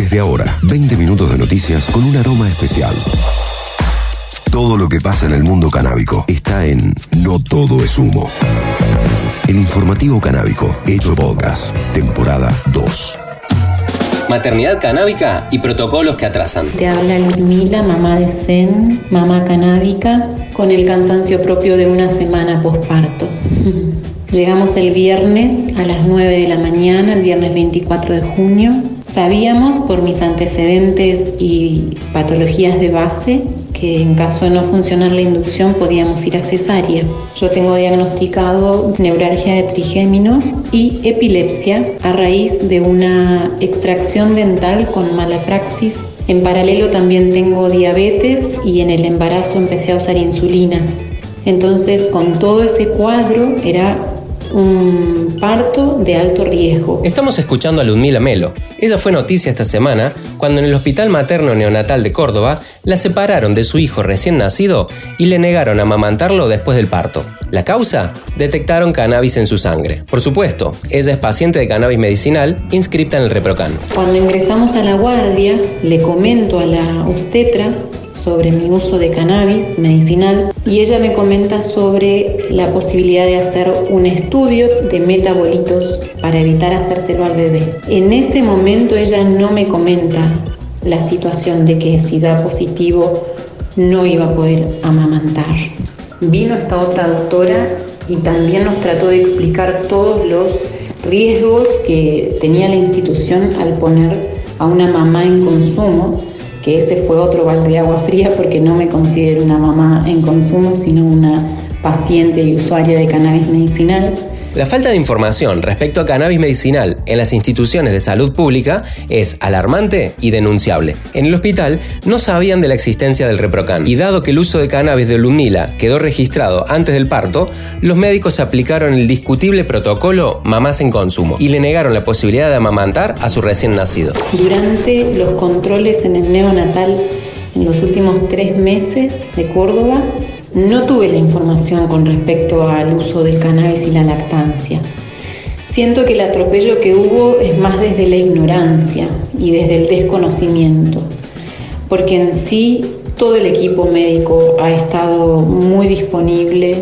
Desde ahora, 20 minutos de noticias con un aroma especial. Todo lo que pasa en el mundo canábico está en No Todo es Humo. El informativo canábico, hecho podcast, temporada 2. Maternidad canábica y protocolos que atrasan. Te habla Ludmila, mamá de Zen, mamá canábica, con el cansancio propio de una semana posparto. Llegamos el viernes a las 9 de la mañana, el viernes 24 de junio. Sabíamos por mis antecedentes y patologías de base que en caso de no funcionar la inducción podíamos ir a cesárea. Yo tengo diagnosticado neuralgia de trigémino y epilepsia a raíz de una extracción dental con mala praxis. En paralelo también tengo diabetes y en el embarazo empecé a usar insulinas. Entonces, con todo ese cuadro era un parto de alto riesgo. Estamos escuchando a Ludmila Melo. Ella fue noticia esta semana cuando en el Hospital Materno Neonatal de Córdoba la separaron de su hijo recién nacido y le negaron a amamantarlo después del parto. ¿La causa? Detectaron cannabis en su sangre. Por supuesto, ella es paciente de cannabis medicinal inscripta en el Reprocan. Cuando ingresamos a la guardia, le comento a la obstetra sobre mi uso de cannabis medicinal y ella me comenta sobre la posibilidad de hacer un estudio de metabolitos para evitar hacérselo al bebé. En ese momento ella no me comenta la situación de que si da positivo no iba a poder amamantar. Vino esta otra doctora y también nos trató de explicar todos los riesgos que tenía la institución al poner a una mamá en consumo que ese fue otro balde de agua fría porque no me considero una mamá en consumo, sino una paciente y usuaria de cannabis medicinal. La falta de información respecto a cannabis medicinal en las instituciones de salud pública es alarmante y denunciable. En el hospital no sabían de la existencia del Reprocan y dado que el uso de cannabis de Lumila quedó registrado antes del parto, los médicos aplicaron el discutible protocolo mamás en consumo y le negaron la posibilidad de amamantar a su recién nacido. Durante los controles en el neonatal en los últimos tres meses de Córdoba, no tuve la información con respecto al uso del cannabis y la lactancia. Siento que el atropello que hubo es más desde la ignorancia y desde el desconocimiento, porque en sí todo el equipo médico ha estado muy disponible,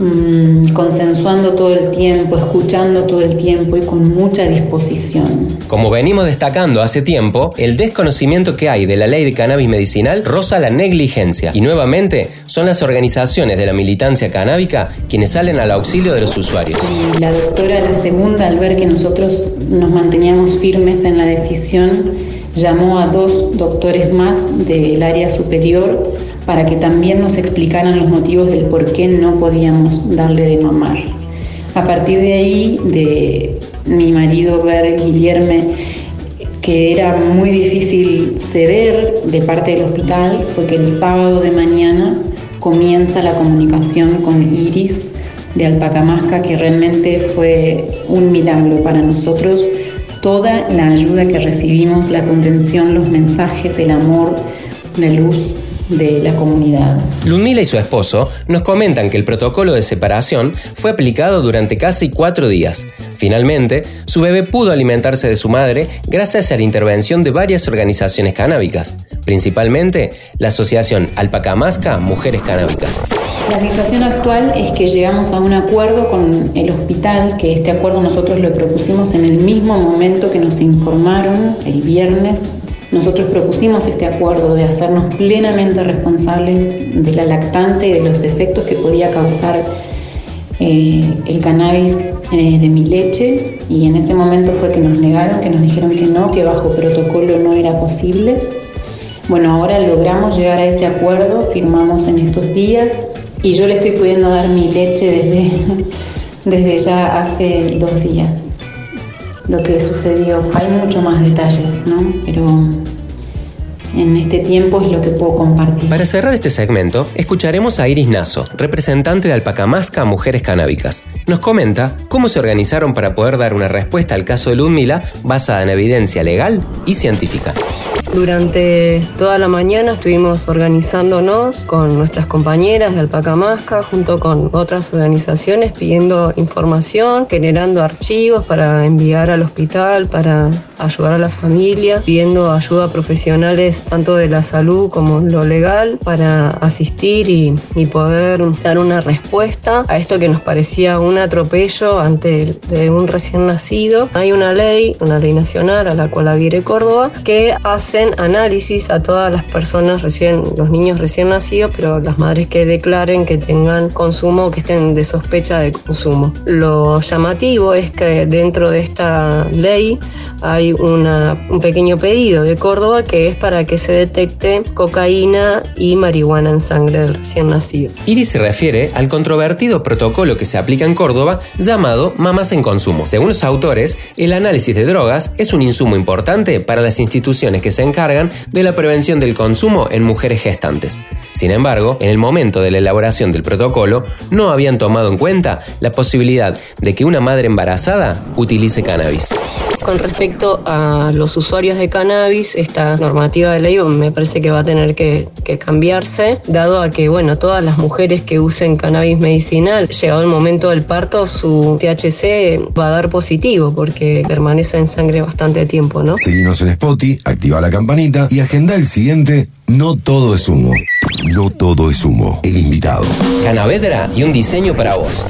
Mm, consensuando todo el tiempo, escuchando todo el tiempo y con mucha disposición. Como venimos destacando hace tiempo, el desconocimiento que hay de la ley de cannabis medicinal roza la negligencia y nuevamente son las organizaciones de la militancia canábica quienes salen al auxilio de los usuarios. La doctora, la segunda, al ver que nosotros nos manteníamos firmes en la decisión, llamó a dos doctores más del área superior para que también nos explicaran los motivos del por qué no podíamos darle de mamar. A partir de ahí, de mi marido ver Guillerme que era muy difícil ceder de parte del hospital, fue que el sábado de mañana comienza la comunicación con Iris de Alpacamasca, que realmente fue un milagro para nosotros. Toda la ayuda que recibimos, la contención, los mensajes, el amor, la luz, de la comunidad. Ludmila y su esposo nos comentan que el protocolo de separación fue aplicado durante casi cuatro días. Finalmente, su bebé pudo alimentarse de su madre gracias a la intervención de varias organizaciones canábicas, principalmente la Asociación Alpacamasca Mujeres Canábicas. La situación actual es que llegamos a un acuerdo con el hospital, que este acuerdo nosotros lo propusimos en el mismo momento que nos informaron el viernes nosotros propusimos este acuerdo de hacernos plenamente responsables de la lactancia y de los efectos que podía causar eh, el cannabis eh, de mi leche. Y en ese momento fue que nos negaron, que nos dijeron que no, que bajo protocolo no era posible. Bueno, ahora logramos llegar a ese acuerdo, firmamos en estos días. Y yo le estoy pudiendo dar mi leche desde, desde ya hace dos días lo que sucedió. Hay mucho más detalles, ¿no? Pero en este tiempo es lo que puedo compartir. Para cerrar este segmento, escucharemos a Iris Nazo, representante de Alpacamasca Mujeres Canábicas. Nos comenta cómo se organizaron para poder dar una respuesta al caso de Ludmila basada en evidencia legal y científica. Durante toda la mañana estuvimos organizándonos con nuestras compañeras de Alpacamasca junto con otras organizaciones pidiendo información, generando archivos para enviar al hospital, para ayudar a la familia, pidiendo ayuda a profesionales tanto de la salud como lo legal para asistir y, y poder dar una respuesta a esto que nos parecía un atropello ante de un recién nacido. Hay una ley, una ley nacional a la cual adhiere Córdoba, que hacen análisis a todas las personas recién, los niños recién nacidos, pero las madres que declaren que tengan consumo o que estén de sospecha de consumo. Lo llamativo es que dentro de esta ley hay una, un pequeño pedido de Córdoba que es para que se detecte cocaína y marihuana en sangre del recién nacido. Iris se refiere al controvertido protocolo que se aplica en Córdoba llamado Mamás en Consumo. Según los autores, el análisis de drogas es un insumo importante para las instituciones que se encargan de la prevención del consumo en mujeres gestantes. Sin embargo, en el momento de la elaboración del protocolo, no habían tomado en cuenta la posibilidad de que una madre embarazada utilice cannabis. Con respecto a los usuarios de cannabis, esta normativa de ley me parece que va a tener que, que, cambiarse, dado a que, bueno, todas las mujeres que usen cannabis medicinal, llegado el momento del parto, su THC va a dar positivo, porque permanece en sangre bastante tiempo, ¿no? Seguimos en Spotify, activa la campanita y agenda el siguiente No Todo es Humo. No Todo es Humo, el invitado. Canavedra y un diseño para vos.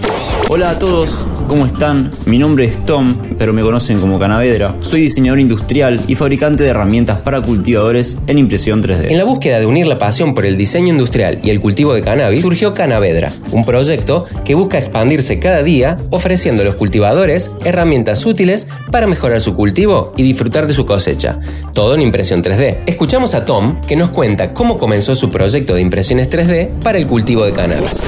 Hola a todos, ¿cómo están? Mi nombre es Tom, pero me conocen como Canavedra. Soy diseñador industrial y fabricante de herramientas para cultivadores en impresión 3D. En la búsqueda de unir la pasión por el diseño industrial y el cultivo de cannabis, surgió Canavedra, un proyecto que busca expandirse cada día ofreciendo a los cultivadores herramientas útiles para mejorar su cultivo y disfrutar de su cosecha. Todo en impresión 3D. Escuchamos a Tom que nos cuenta cómo comenzó su de impresiones 3D para el cultivo de cannabis.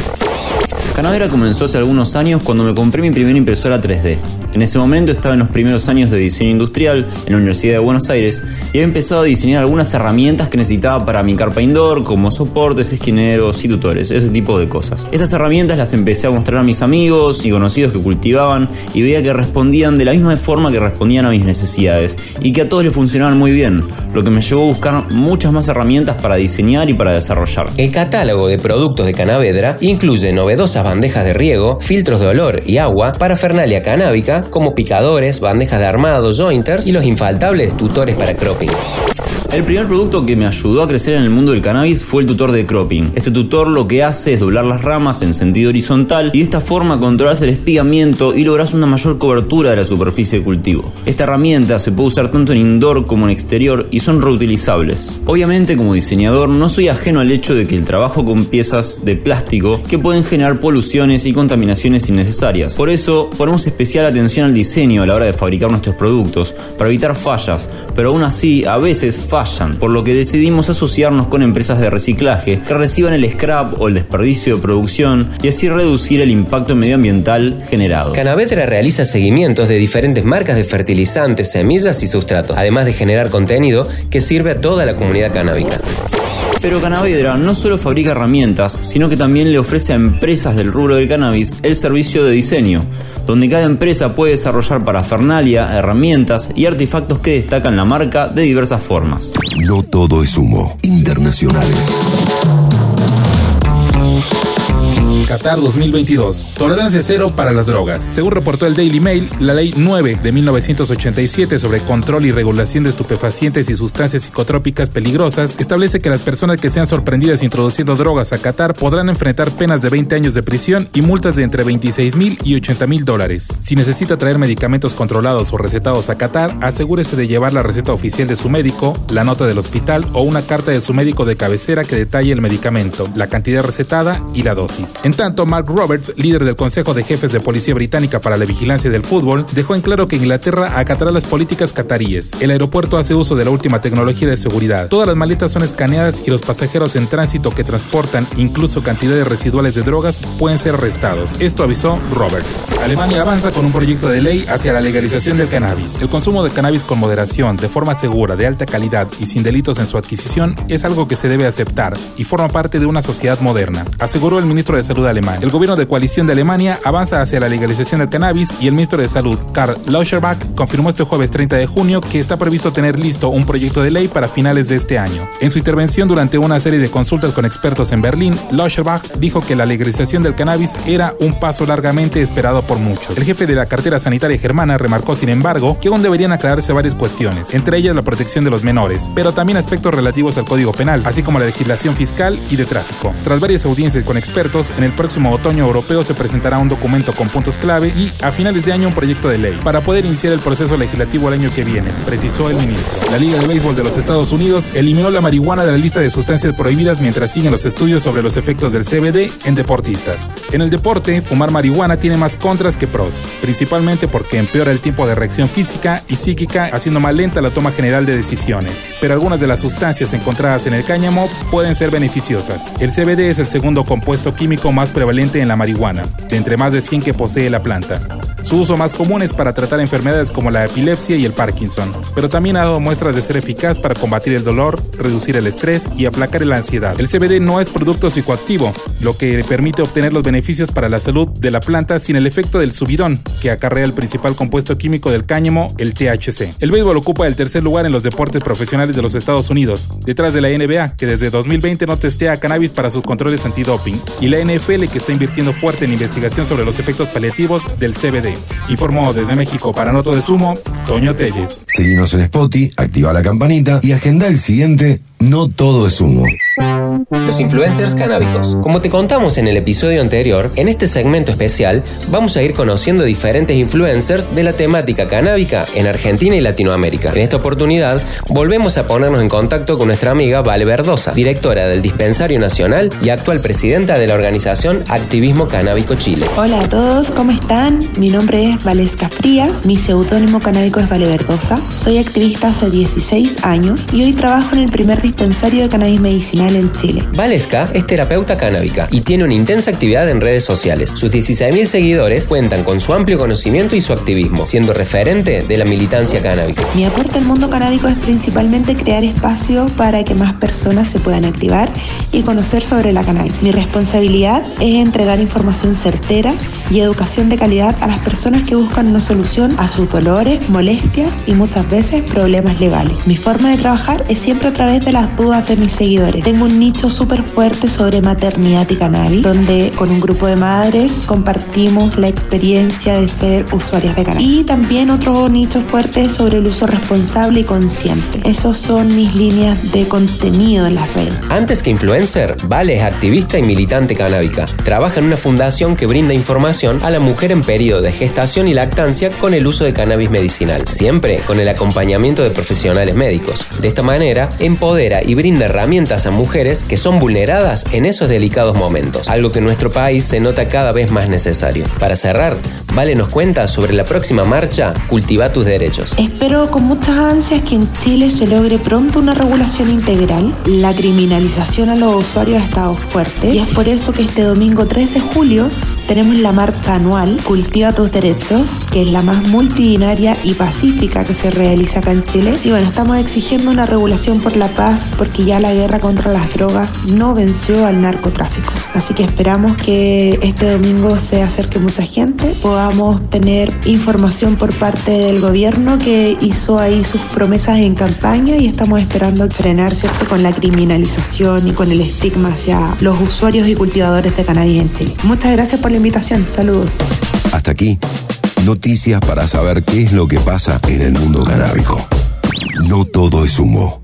Canavera comenzó hace algunos años cuando me compré mi primera impresora 3D. En ese momento estaba en los primeros años de diseño industrial en la Universidad de Buenos Aires y había empezado a diseñar algunas herramientas que necesitaba para mi carpa indoor, como soportes, esquineros y tutores, ese tipo de cosas. Estas herramientas las empecé a mostrar a mis amigos y conocidos que cultivaban y veía que respondían de la misma forma que respondían a mis necesidades y que a todos les funcionaban muy bien, lo que me llevó a buscar muchas más herramientas para diseñar y para desarrollar. El catálogo de productos de Canavedra incluye novedosas bandejas de riego, filtros de olor y agua, parafernalia canábica, como picadores, bandejas de armado, jointers y los infaltables tutores para cropping. El primer producto que me ayudó a crecer en el mundo del cannabis fue el tutor de cropping. Este tutor lo que hace es doblar las ramas en sentido horizontal y de esta forma controlas el espigamiento y logras una mayor cobertura de la superficie de cultivo. Esta herramienta se puede usar tanto en indoor como en exterior y son reutilizables. Obviamente como diseñador no soy ajeno al hecho de que el trabajo con piezas de plástico que pueden generar poluciones y contaminaciones innecesarias. Por eso ponemos especial atención al diseño a la hora de fabricar nuestros productos para evitar fallas, pero aún así a veces fallas por lo que decidimos asociarnos con empresas de reciclaje que reciban el scrap o el desperdicio de producción y así reducir el impacto medioambiental generado. Canavetra realiza seguimientos de diferentes marcas de fertilizantes, semillas y sustratos, además de generar contenido que sirve a toda la comunidad canábica. Pero Canavedra no solo fabrica herramientas, sino que también le ofrece a empresas del rubro del cannabis el servicio de diseño, donde cada empresa puede desarrollar parafernalia, herramientas y artefactos que destacan la marca de diversas formas. No todo es humo. Internacionales. Qatar 2022. Tolerancia cero para las drogas. Según reportó el Daily Mail, la Ley 9 de 1987 sobre control y regulación de estupefacientes y sustancias psicotrópicas peligrosas establece que las personas que sean sorprendidas introduciendo drogas a Qatar podrán enfrentar penas de 20 años de prisión y multas de entre 26 mil y 80 mil dólares. Si necesita traer medicamentos controlados o recetados a Qatar, asegúrese de llevar la receta oficial de su médico, la nota del hospital o una carta de su médico de cabecera que detalle el medicamento, la cantidad recetada y la dosis. En tanto, Mark Roberts, líder del Consejo de Jefes de Policía Británica para la Vigilancia del Fútbol, dejó en claro que Inglaterra acatará las políticas cataríes. El aeropuerto hace uso de la última tecnología de seguridad. Todas las maletas son escaneadas y los pasajeros en tránsito que transportan incluso cantidades residuales de drogas pueden ser arrestados. Esto avisó Roberts. Alemania avanza con un proyecto de ley hacia la legalización del cannabis. El consumo de cannabis con moderación, de forma segura, de alta calidad y sin delitos en su adquisición es algo que se debe aceptar y forma parte de una sociedad moderna, aseguró el ministro de Salud alemán. El gobierno de coalición de Alemania avanza hacia la legalización del cannabis y el ministro de Salud, Karl Lauscherbach, confirmó este jueves 30 de junio que está previsto tener listo un proyecto de ley para finales de este año. En su intervención durante una serie de consultas con expertos en Berlín, Lauscherbach dijo que la legalización del cannabis era un paso largamente esperado por muchos. El jefe de la cartera sanitaria germana remarcó, sin embargo, que aún deberían aclararse varias cuestiones, entre ellas la protección de los menores, pero también aspectos relativos al Código Penal, así como la legislación fiscal y de tráfico. Tras varias audiencias con expertos, en el próximo otoño europeo se presentará un documento con puntos clave y, a finales de año, un proyecto de ley para poder iniciar el proceso legislativo el año que viene, precisó el ministro. La Liga de Béisbol de los Estados Unidos eliminó la marihuana de la lista de sustancias prohibidas mientras siguen los estudios sobre los efectos del CBD en deportistas. En el deporte, fumar marihuana tiene más contras que pros, principalmente porque empeora el tiempo de reacción física y psíquica, haciendo más lenta la toma general de decisiones. Pero algunas de las sustancias encontradas en el cáñamo pueden ser beneficiosas. El CBD es el segundo compuesto químico más prevalente en la marihuana, de entre más de 100 que posee la planta. Su uso más común es para tratar enfermedades como la epilepsia y el Parkinson, pero también ha dado muestras de ser eficaz para combatir el dolor, reducir el estrés y aplacar la ansiedad. El CBD no es producto psicoactivo, lo que permite obtener los beneficios para la salud de la planta sin el efecto del subidón, que acarrea el principal compuesto químico del cáñamo, el THC. El béisbol ocupa el tercer lugar en los deportes profesionales de los Estados Unidos, detrás de la NBA, que desde 2020 no testea cannabis para sus controles antidoping, y la NFL, que está invirtiendo fuerte en investigación sobre los efectos paliativos del CBD. Informó desde México para Noto de Sumo, Toño Telles. Seguimos en Spotify, activa la campanita y agenda el siguiente No Todo es Humo. Los influencers canábicos. Como te contamos en el episodio anterior, en este segmento especial vamos a ir conociendo diferentes influencers de la temática canábica en Argentina y Latinoamérica. En esta oportunidad volvemos a ponernos en contacto con nuestra amiga Vale Verdosa, directora del Dispensario Nacional y actual presidenta de la organización Activismo Canábico Chile. Hola a todos, ¿cómo están? Mi nombre es Valesca Frías, mi seudónimo canábico es Vale Verdosa. Soy activista hace 16 años y hoy trabajo en el primer dispensario de cannabis medicinal en Chile. Valesca es terapeuta canábica y tiene una intensa actividad en redes sociales. Sus 16.000 seguidores cuentan con su amplio conocimiento y su activismo, siendo referente de la militancia canábica. Mi aporte al mundo canábico es principalmente crear espacio para que más personas se puedan activar y conocer sobre la cannabis. Mi responsabilidad es entregar información certera y educación de calidad a las personas que buscan una solución a sus dolores, molestias y muchas veces problemas legales. Mi forma de trabajar es siempre a través de las dudas de mis seguidores. Tengo un nicho súper fuerte sobre maternidad y cannabis, donde con un grupo de madres compartimos la experiencia de ser usuarias de cannabis. Y también otro nicho fuerte sobre el uso responsable y consciente. Esos son mis líneas de contenido en las redes. Antes que influencer, Vale es activista y militante canábica. Trabaja en una fundación que brinda información a la mujer en periodo de gestación y lactancia con el uso de cannabis medicinal, siempre con el acompañamiento de profesionales médicos. De esta manera, empodera y brinda herramientas a mujeres que son vulneradas en esos delicados momentos, algo que en nuestro país se nota cada vez más necesario. Para cerrar, Vale nos cuenta sobre la próxima marcha Cultiva tus derechos. Espero con muchas ansias que en Chile se logre pronto una regulación integral. La criminalización a los usuarios ha estado fuerte y es por eso que este domingo 3 de julio tenemos la marcha anual Cultiva tus derechos, que es la más multidinaria y pacífica que se realiza acá en Chile. Y bueno, estamos exigiendo una regulación por la paz porque ya la guerra contra las drogas no venció al narcotráfico. Así que esperamos que este domingo se acerque mucha gente, podamos tener información por parte del gobierno que hizo ahí sus promesas en campaña y estamos esperando frenar, ¿cierto?, con la criminalización y con el estigma hacia los usuarios y cultivadores de cannabis en Chile. Muchas gracias por la invitación. Saludos. Hasta aquí, noticias para saber qué es lo que pasa en el mundo canábico. No todo es humo.